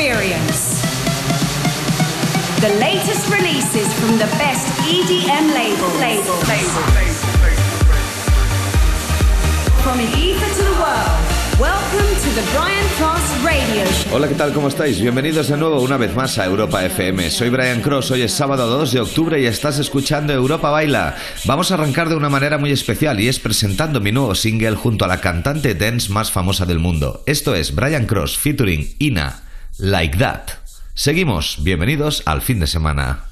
experience. The latest releases from the best EDM labels. Label. Label. From Ibiza to the world. Welcome to the Brian Cross Radio Show. Hola, ¿qué tal? ¿Cómo estáis? Bienvenidos de nuevo una vez más a Europa FM. Soy Brian Cross, hoy es sábado 2 de octubre y estás escuchando Europa Baila. Vamos a arrancar de una manera muy especial y es presentando mi nuevo single junto a la cantante dance más famosa del mundo. Esto es Brian Cross featuring Ina, Like That. Seguimos, bienvenidos al fin de semana.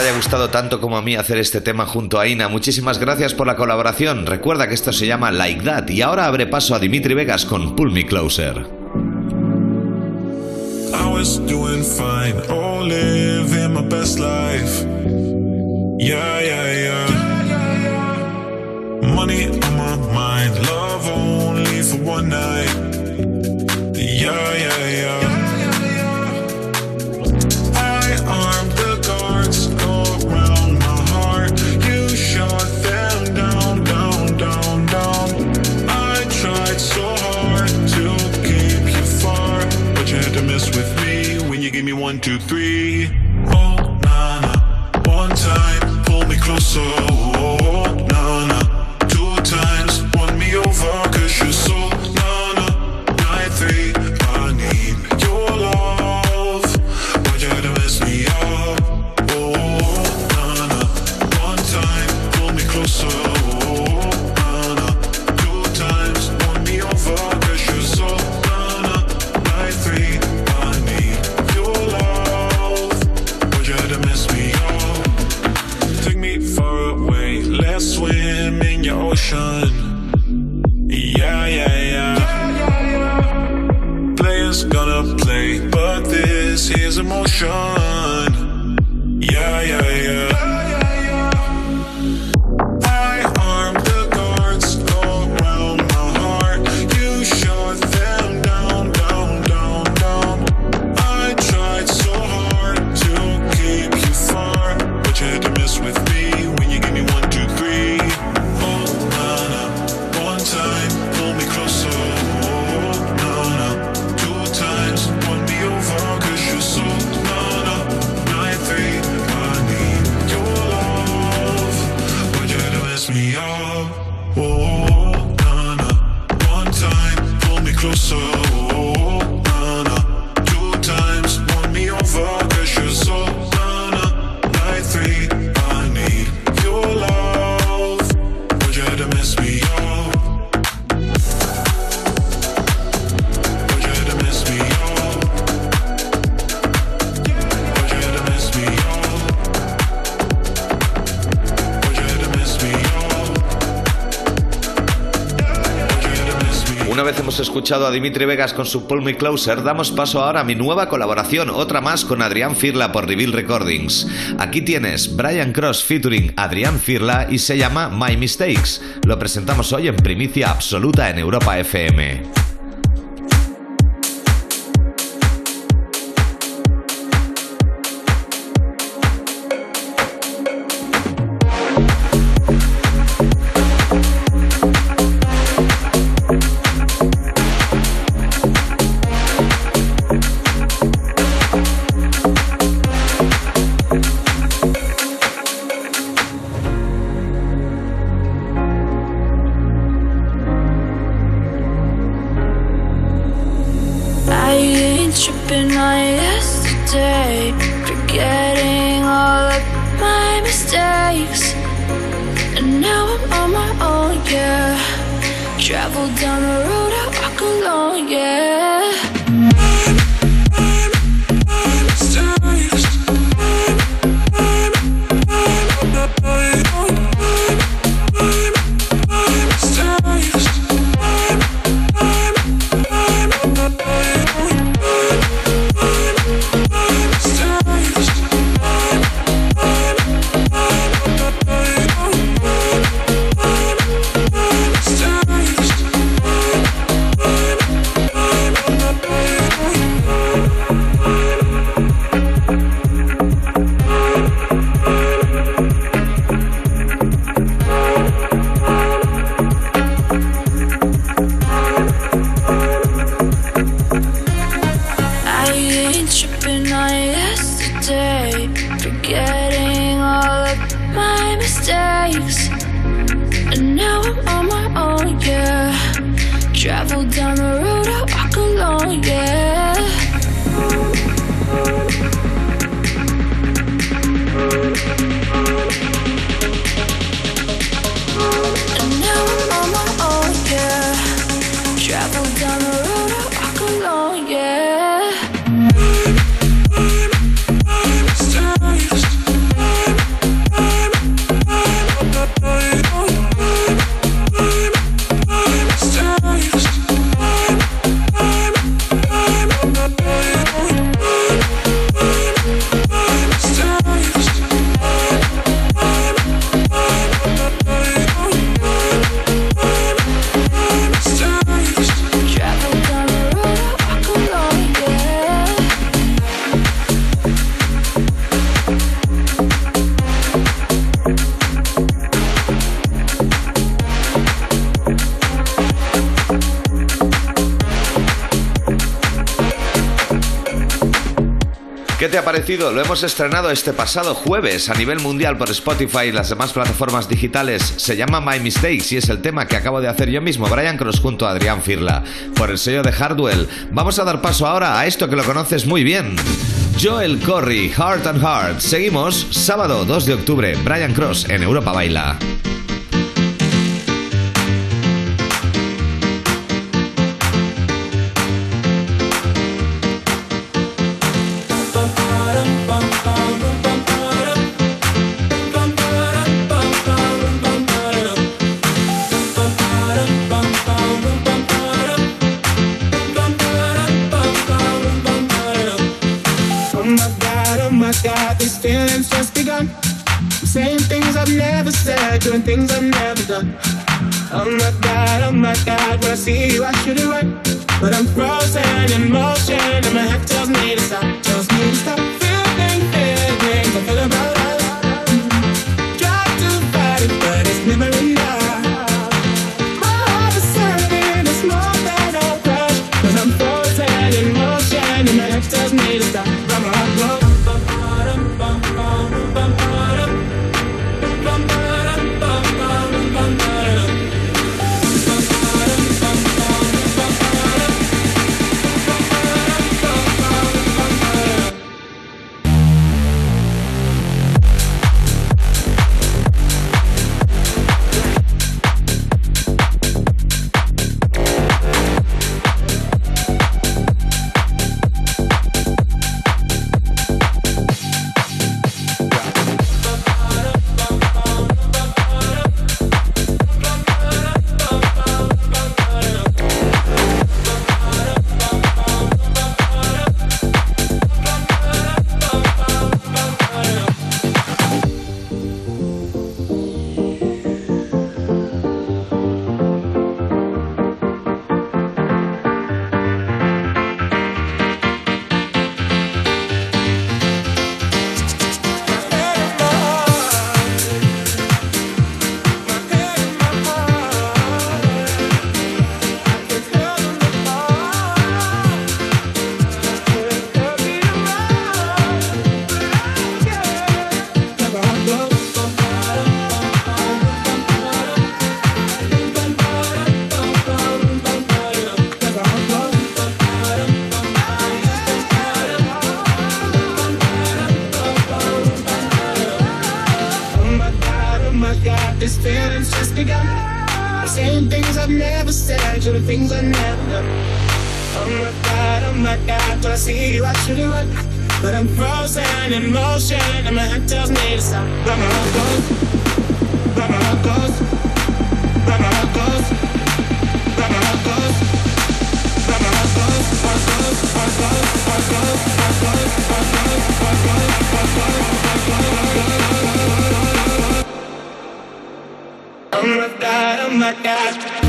Haya gustado tanto como a mí hacer este tema junto a Ina. Muchísimas gracias por la colaboración. Recuerda que esto se llama Like That y ahora abre paso a Dimitri Vegas con Pull Me Closer. I was doing fine, oh, living my best life. Yeah, yeah, yeah. Money on my mind, love only for one night. Yeah, yeah, yeah. You gave me one, two, three. Oh, na na. One time, pull me closer. Oh, na escuchado a Dimitri Vegas con su Pull Me Closer, damos paso ahora a mi nueva colaboración, otra más con Adrián Firla por Reveal Recordings. Aquí tienes Brian Cross featuring Adrián Firla y se llama My Mistakes. Lo presentamos hoy en primicia absoluta en Europa FM. Tripping on yesterday, forgetting all of my mistakes. And now I'm on my own, yeah. Travel down the road I walk alone, yeah. Te ha parecido? Lo hemos estrenado este pasado jueves a nivel mundial por Spotify y las demás plataformas digitales. Se llama My Mistakes y es el tema que acabo de hacer yo mismo, Brian Cross junto a Adrián Firla, por el sello de Hardwell. Vamos a dar paso ahora a esto que lo conoces muy bien. Joel Corry, Heart and Heart. Seguimos, sábado 2 de octubre, Brian Cross en Europa Baila. Doing things I've never done. Oh my god, oh my god, when I see you I should run. But I'm frozen in motion and my head tells me to stop, tells me to stop. God, oh my god.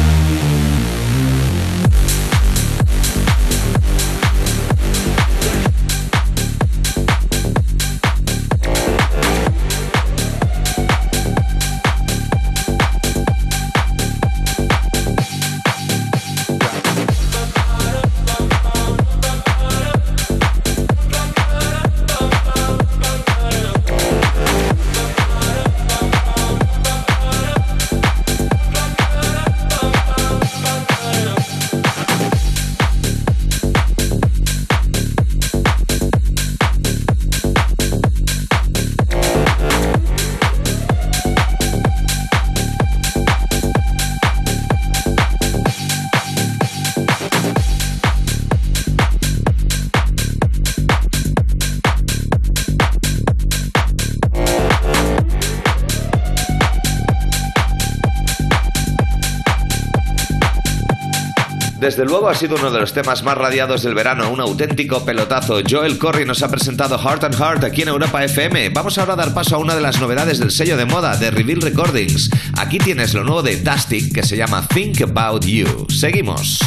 Desde luego ha sido uno de los temas más radiados del verano, un auténtico pelotazo. Joel Corry nos ha presentado Heart and Heart aquí en Europa FM. Vamos ahora a dar paso a una de las novedades del sello de moda de Reveal Recordings. Aquí tienes lo nuevo de Tastic que se llama Think About You. Seguimos.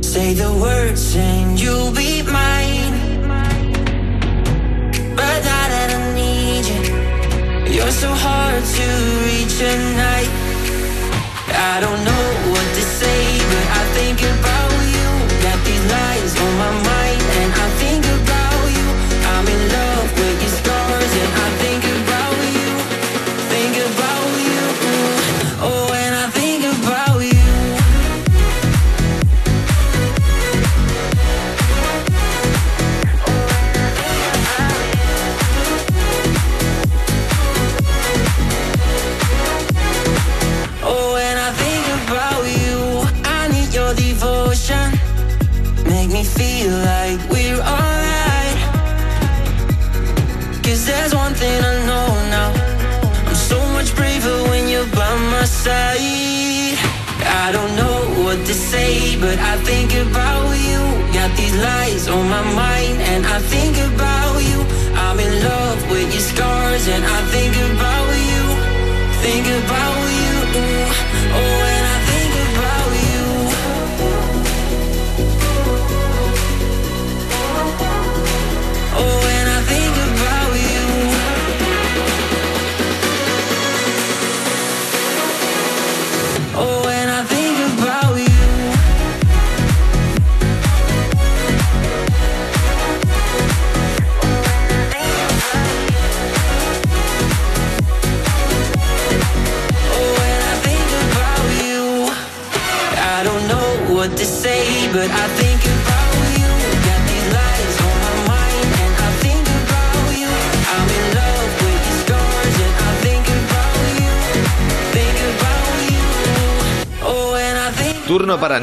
Say the words and so hard to reach at night. I don't know what to say, but I think about you. Got these lines on my mind,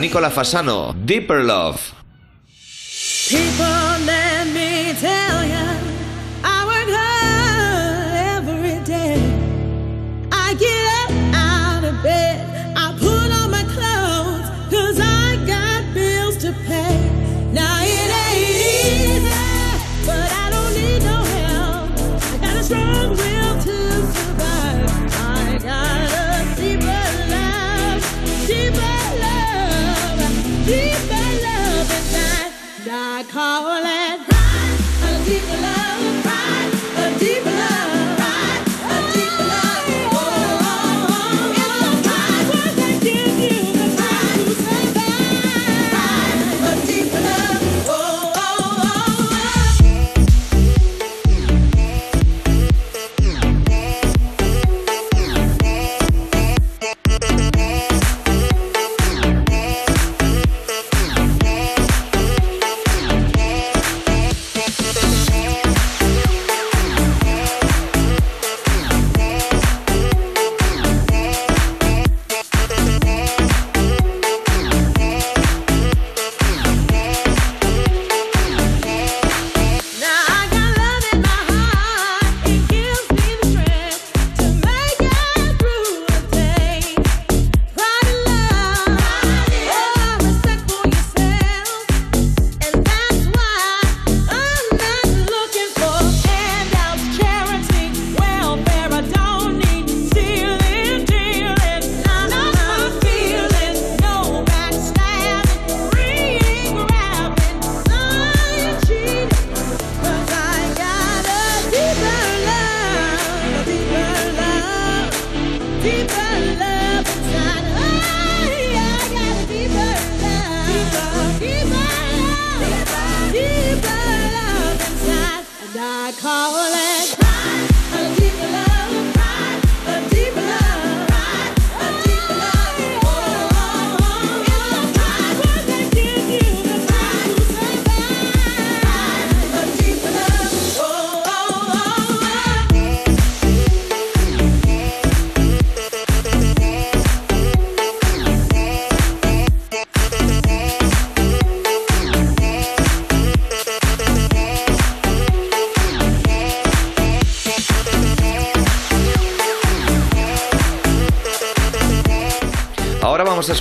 Nicola Fasano, Deeper Love.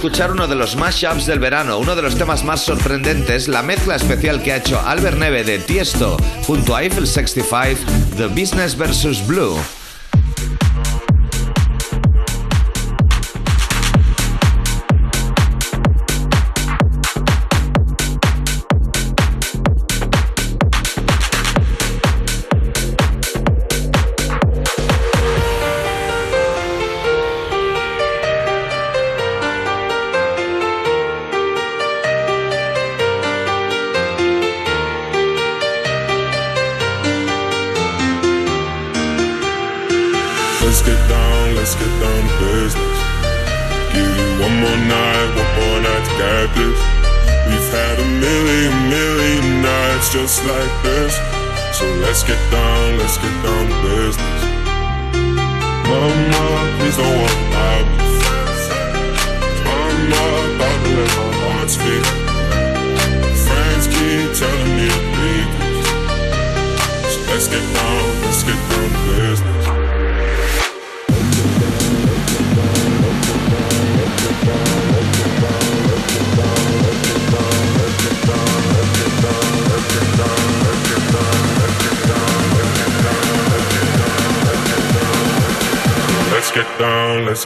escuchar uno de los mashups del verano, uno de los temas más sorprendentes, la mezcla especial que ha hecho Albert Neve de Tiesto junto a Eiffel 65, The Business vs. Blue.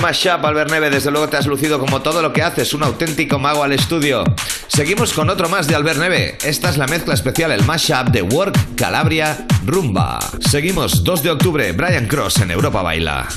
mashup, Albert Neve. Desde luego te has lucido como todo lo que haces, un auténtico mago al estudio. Seguimos con otro más de Albert Neve. Esta es la mezcla especial, el mashup de Work Calabria Rumba. Seguimos 2 de octubre, Brian Cross en Europa Baila.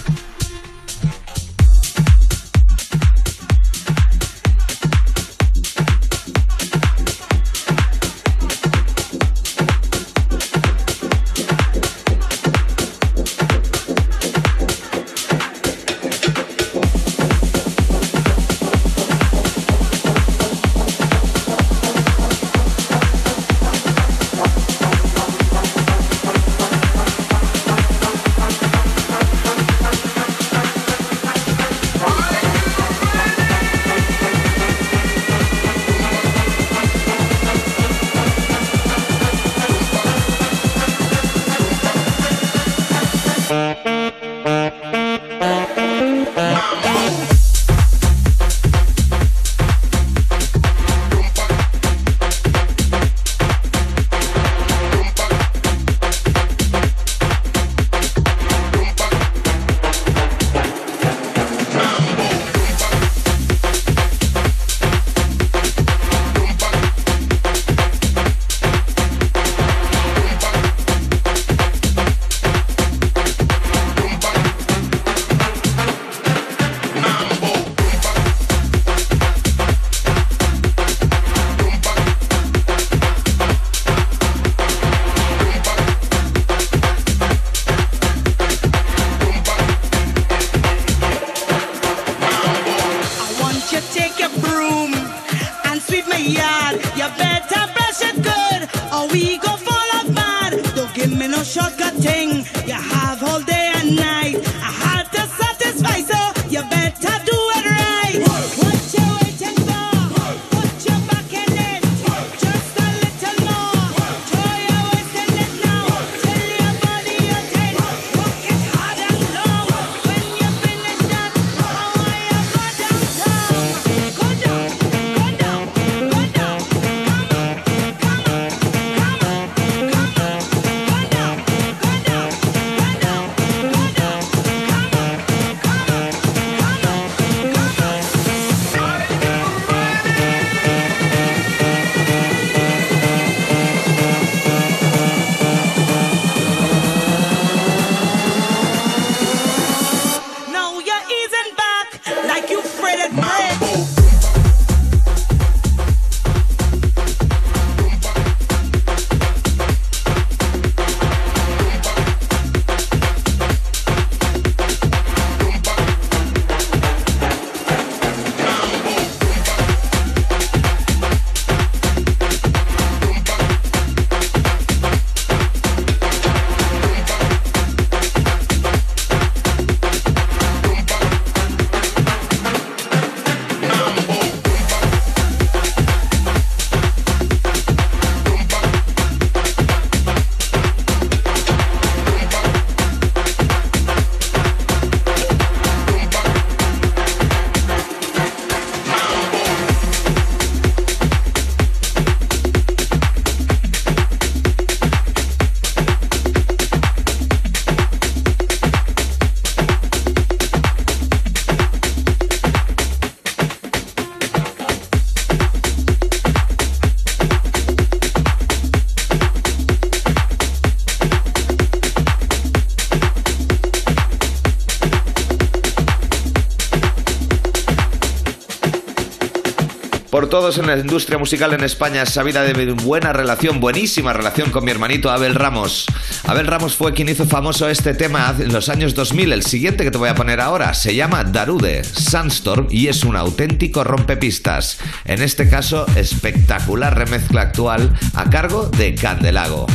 En la industria musical en España sabida de buena relación, buenísima relación con mi hermanito Abel Ramos. Abel Ramos fue quien hizo famoso este tema en los años 2000. El siguiente que te voy a poner ahora se llama Darude, Sandstorm y es un auténtico rompepistas. En este caso, espectacular remezcla actual a cargo de Candelago.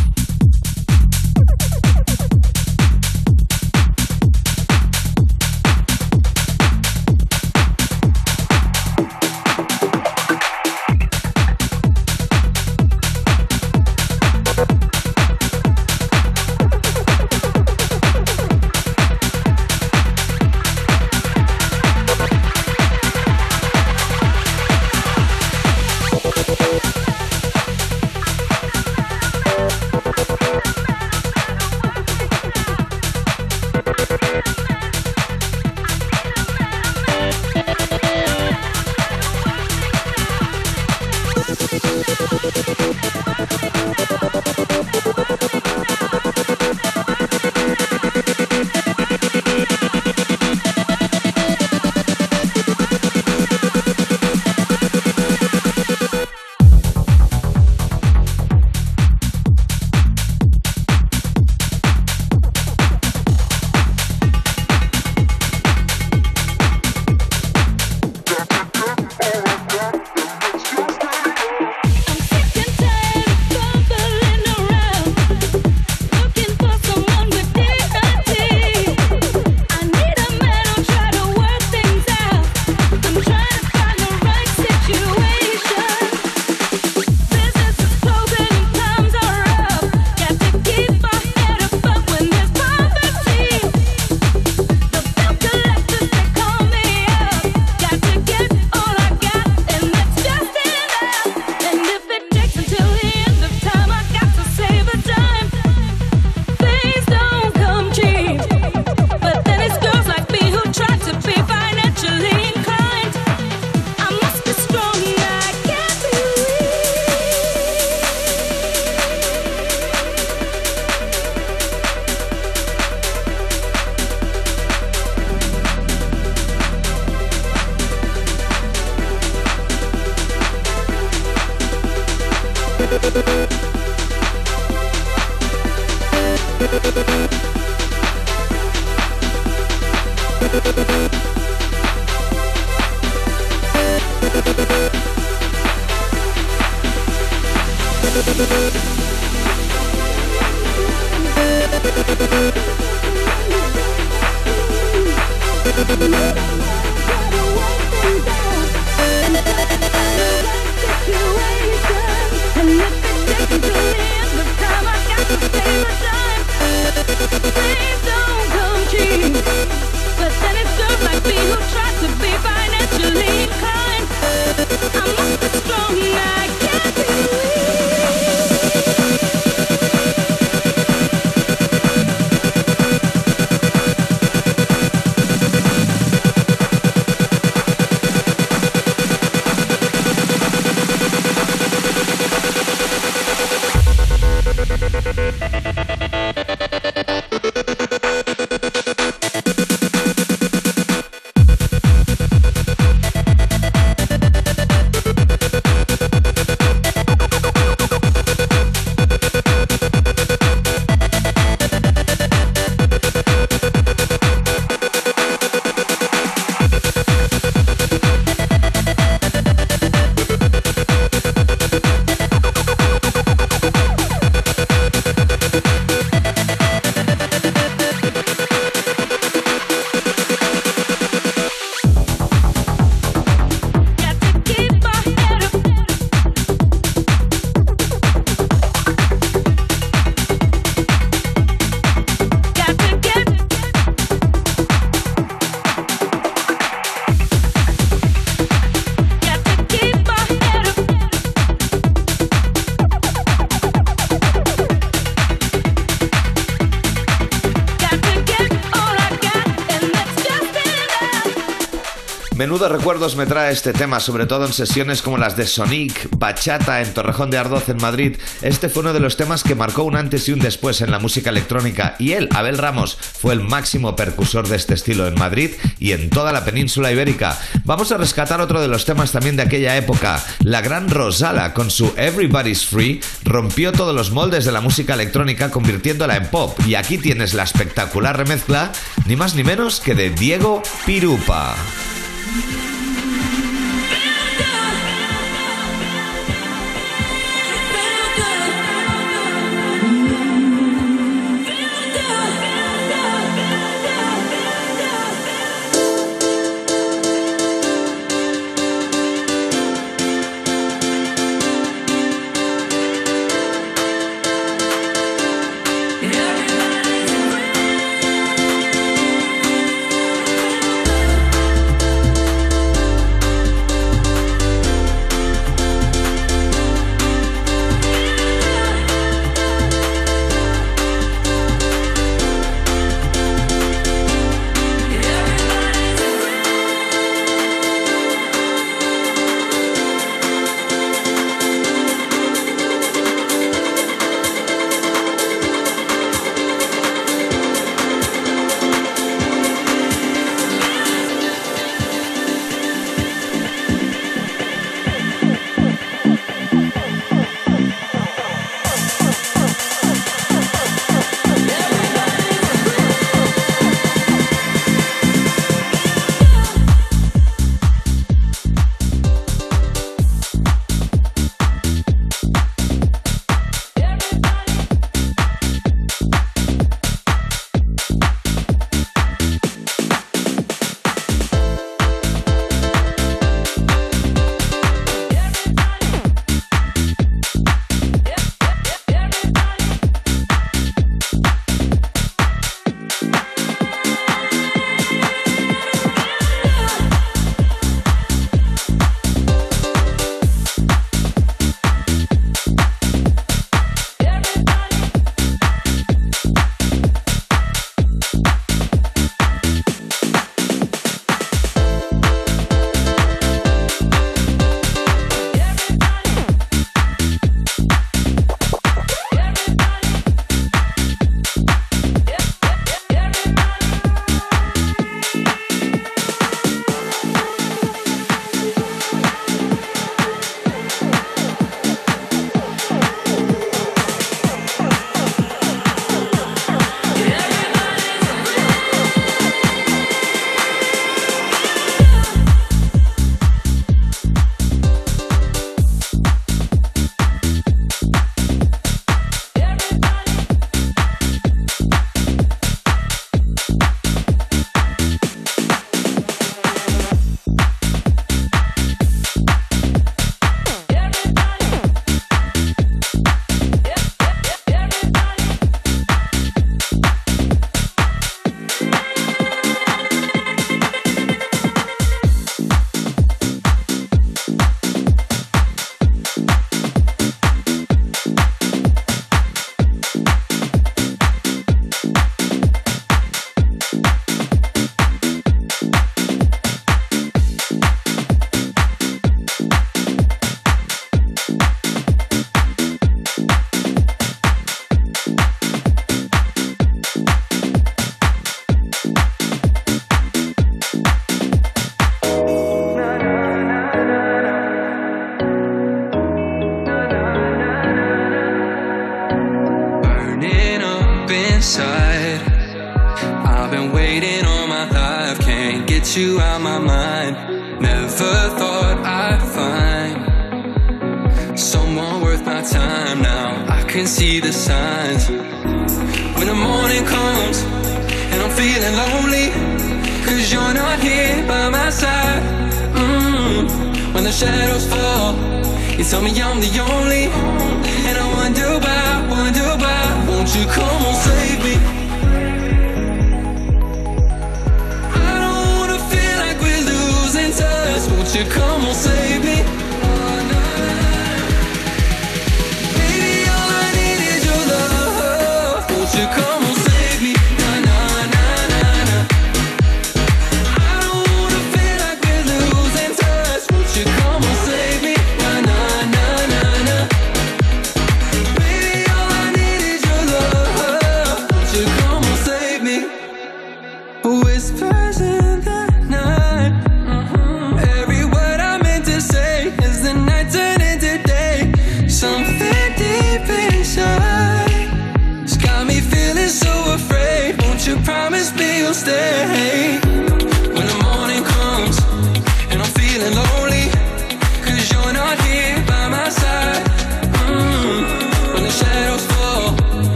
Recuerdos me trae este tema, sobre todo en sesiones como las de Sonic, Bachata en Torrejón de Ardoz en Madrid. Este fue uno de los temas que marcó un antes y un después en la música electrónica y él, Abel Ramos, fue el máximo percusor de este estilo en Madrid y en toda la península ibérica. Vamos a rescatar otro de los temas también de aquella época. La gran Rosala con su Everybody's Free rompió todos los moldes de la música electrónica convirtiéndola en pop y aquí tienes la espectacular remezcla, ni más ni menos que de Diego Pirupa.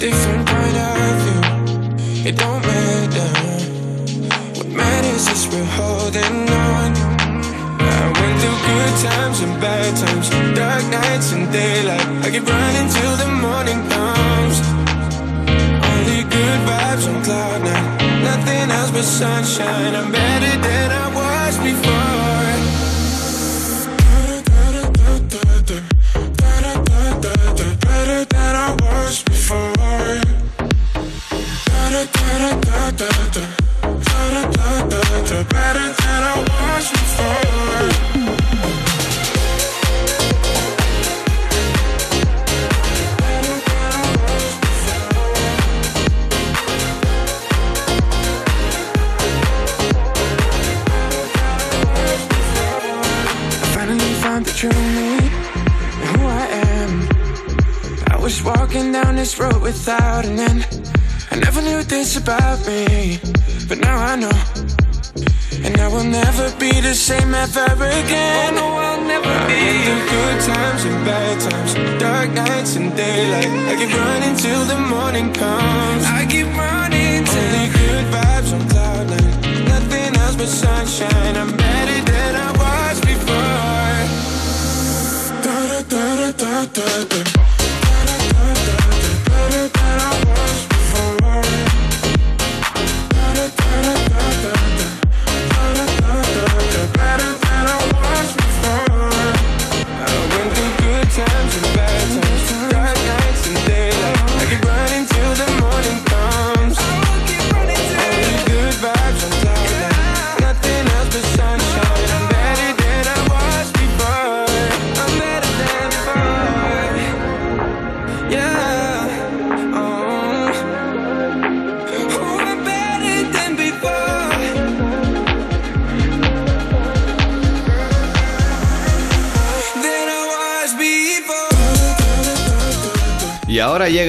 Different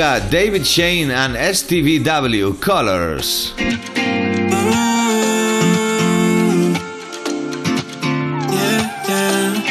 ahora llega David Shane and STVW Colors. Yeah, yeah.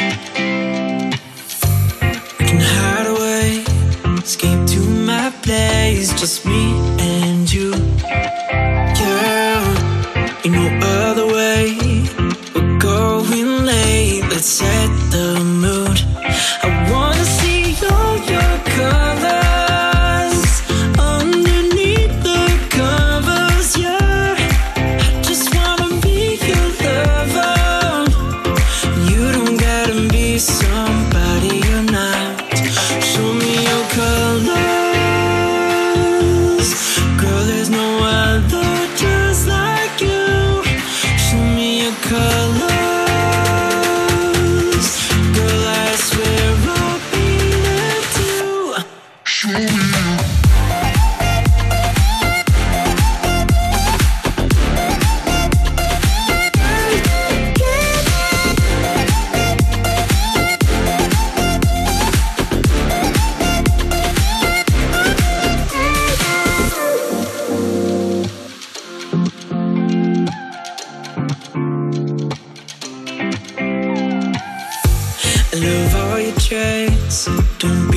don't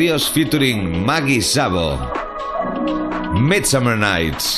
Ríos featuring Maggie Sabo. Midsummer Nights.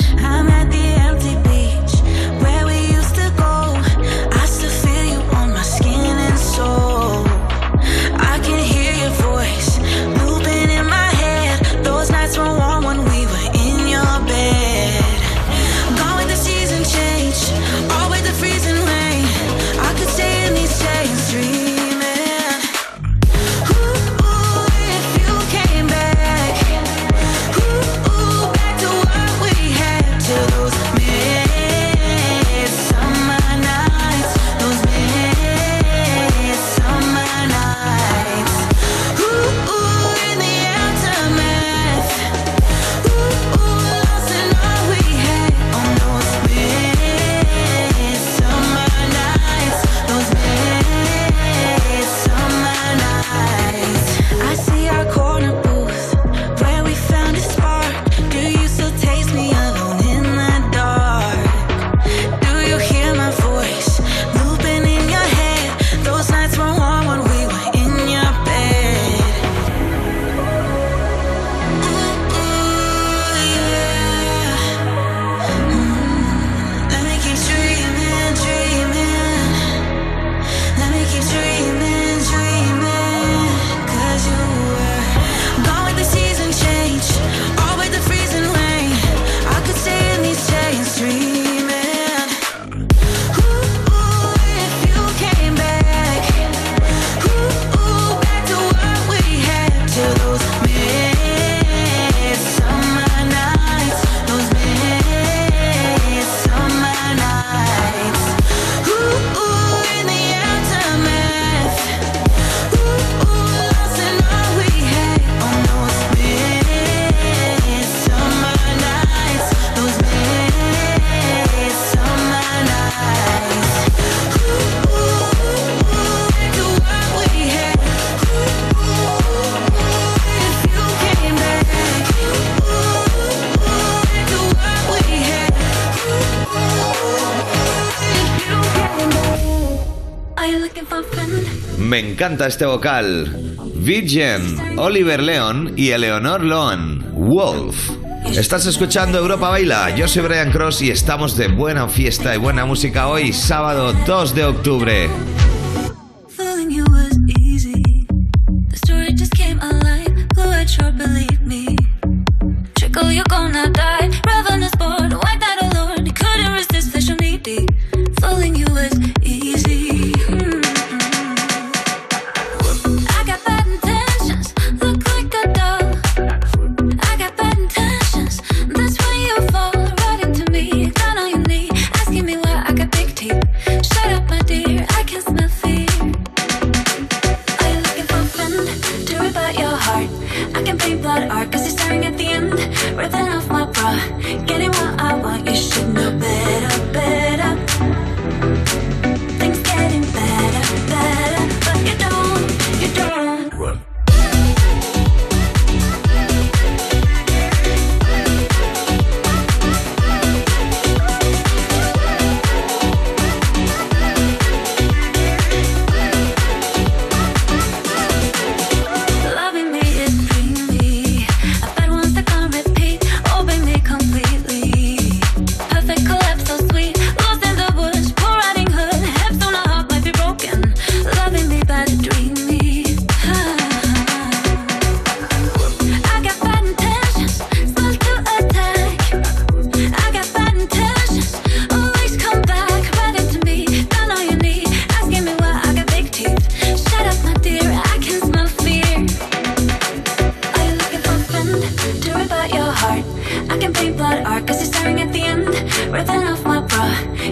encanta este vocal. Virgin, Oliver Leon y Eleanor Loan, Wolf. Estás escuchando Europa Baila, yo soy Brian Cross y estamos de buena fiesta y buena música hoy, sábado 2 de octubre.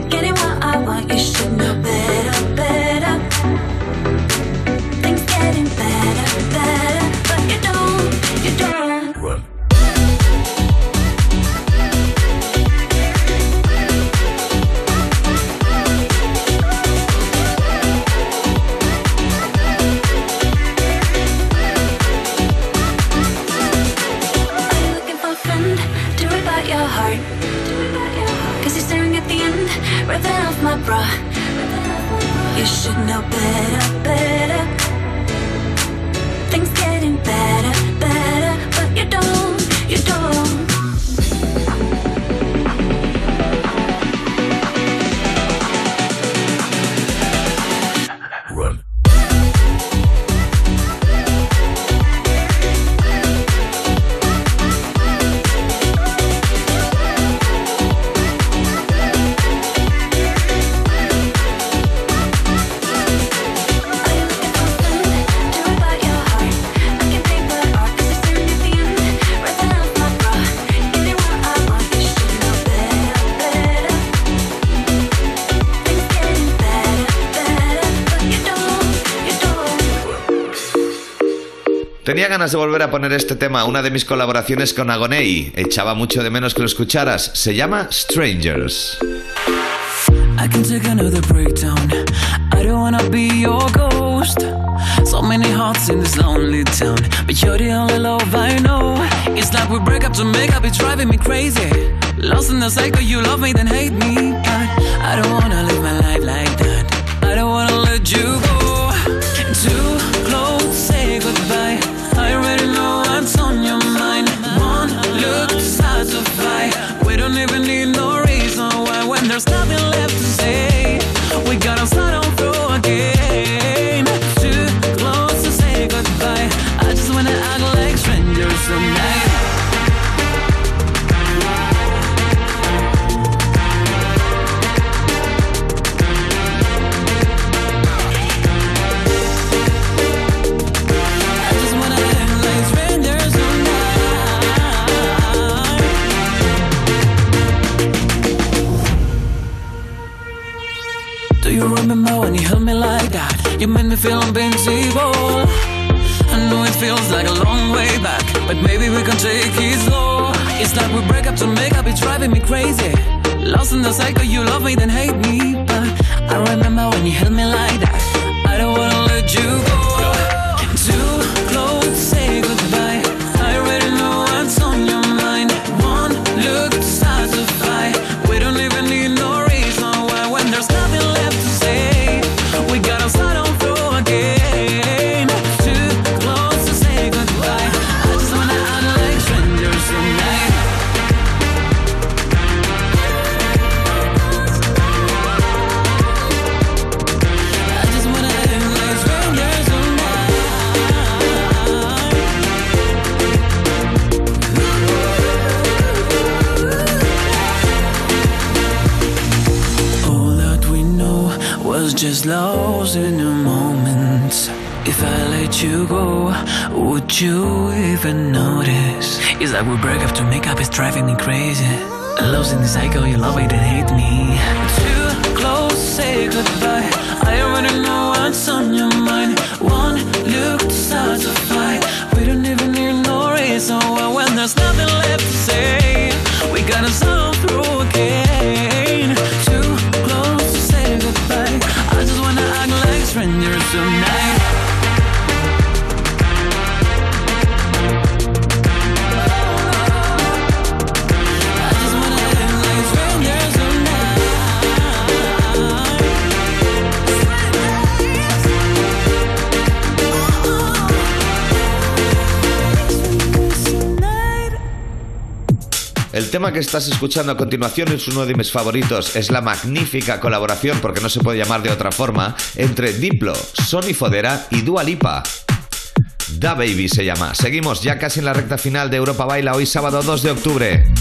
Getting what I want, you should know better. ganas de volver a poner este tema, una de mis colaboraciones con Agonei. Echaba mucho de menos que lo escucharas. Se llama Strangers. I can take another breakdown. I don't wanna be your ghost. So many hearts in this lonely town, but you're the only love I know. It's like we break up it's driving me crazy. Lost in the cycle, you love me, then hate me. I don't wanna live my life like that. I don't wanna let you go. El tema que estás escuchando a continuación es uno de mis favoritos. Es la magnífica colaboración, porque no se puede llamar de otra forma, entre Diplo, Sony Fodera y Dua Lipa. Da Baby se llama. Seguimos ya casi en la recta final de Europa Baila hoy sábado 2 de octubre.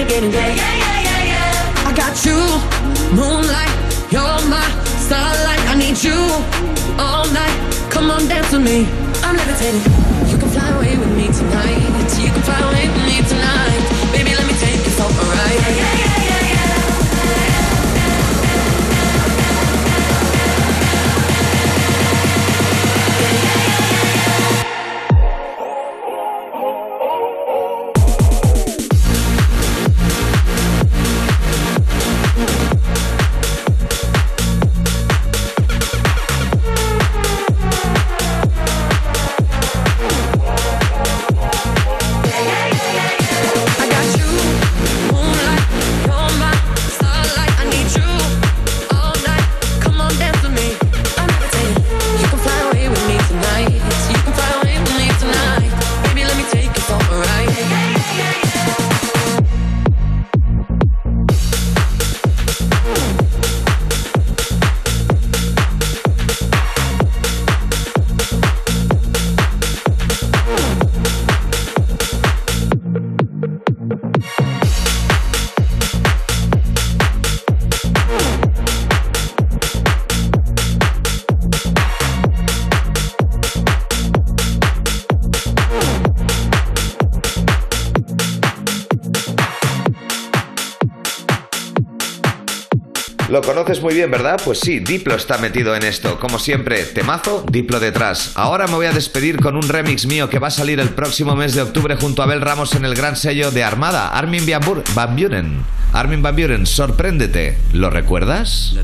Yeah, yeah, yeah, yeah, yeah. I got you, moonlight. You're my starlight. I need you all night. Come on, dance with me. I'm levitating. You can fly away with me tonight. You can fly away with me tonight. Conoces muy bien, ¿verdad? Pues sí, Diplo está metido en esto. Como siempre, temazo, Diplo detrás. Ahora me voy a despedir con un remix mío que va a salir el próximo mes de octubre junto a Abel Ramos en el gran sello de Armada, Armin Van Bur- Van Buren. Armin Van Buren, sorpréndete. ¿Lo recuerdas?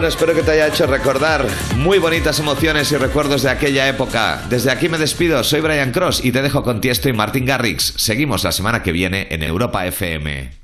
Bueno, espero que te haya hecho recordar muy bonitas emociones y recuerdos de aquella época. Desde aquí me despido, soy Brian Cross y te dejo con Tiesto y Martin Garrix. Seguimos la semana que viene en Europa FM.